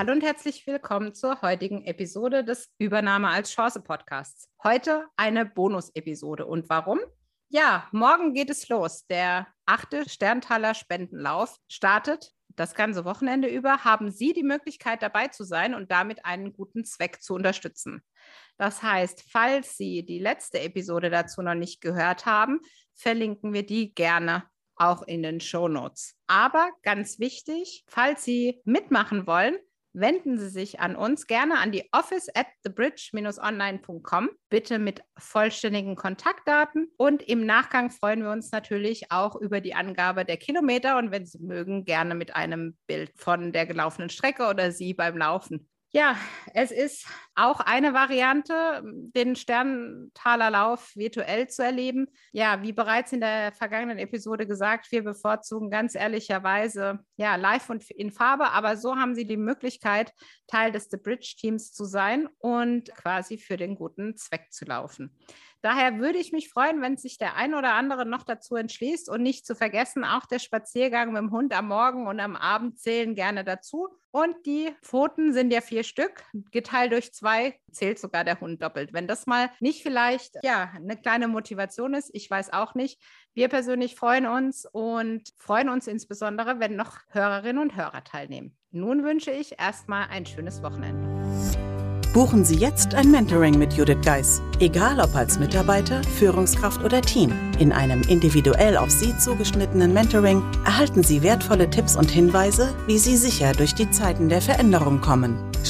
Hallo und herzlich willkommen zur heutigen Episode des Übernahme als Chance Podcasts. Heute eine Bonus-Episode. Und warum? Ja, morgen geht es los. Der achte Sterntaler Spendenlauf startet das ganze Wochenende über. Haben Sie die Möglichkeit dabei zu sein und damit einen guten Zweck zu unterstützen. Das heißt, falls Sie die letzte Episode dazu noch nicht gehört haben, verlinken wir die gerne auch in den Show Notes. Aber ganz wichtig, falls Sie mitmachen wollen, wenden Sie sich an uns gerne an die office at thebridge-online.com, bitte mit vollständigen Kontaktdaten und im Nachgang freuen wir uns natürlich auch über die Angabe der Kilometer und wenn Sie mögen, gerne mit einem Bild von der gelaufenen Strecke oder Sie beim Laufen. Ja, es ist auch eine Variante, den Sterntalerlauf virtuell zu erleben. Ja, wie bereits in der vergangenen Episode gesagt, wir bevorzugen ganz ehrlicherweise ja live und in Farbe, aber so haben Sie die Möglichkeit, Teil des The Bridge Teams zu sein und quasi für den guten Zweck zu laufen. Daher würde ich mich freuen, wenn sich der ein oder andere noch dazu entschließt und nicht zu vergessen, auch der Spaziergang mit dem Hund am Morgen und am Abend zählen gerne dazu. Und die Pfoten sind ja vier Stück, geteilt durch zwei zählt sogar der Hund doppelt. Wenn das mal nicht vielleicht ja eine kleine Motivation ist, ich weiß auch nicht. Wir persönlich freuen uns und freuen uns insbesondere, wenn noch Hörerinnen und Hörer teilnehmen. Nun wünsche ich erstmal ein schönes Wochenende. Buchen Sie jetzt ein Mentoring mit Judith Geis, egal ob als Mitarbeiter, Führungskraft oder Team. In einem individuell auf Sie zugeschnittenen Mentoring erhalten Sie wertvolle Tipps und Hinweise, wie Sie sicher durch die Zeiten der Veränderung kommen.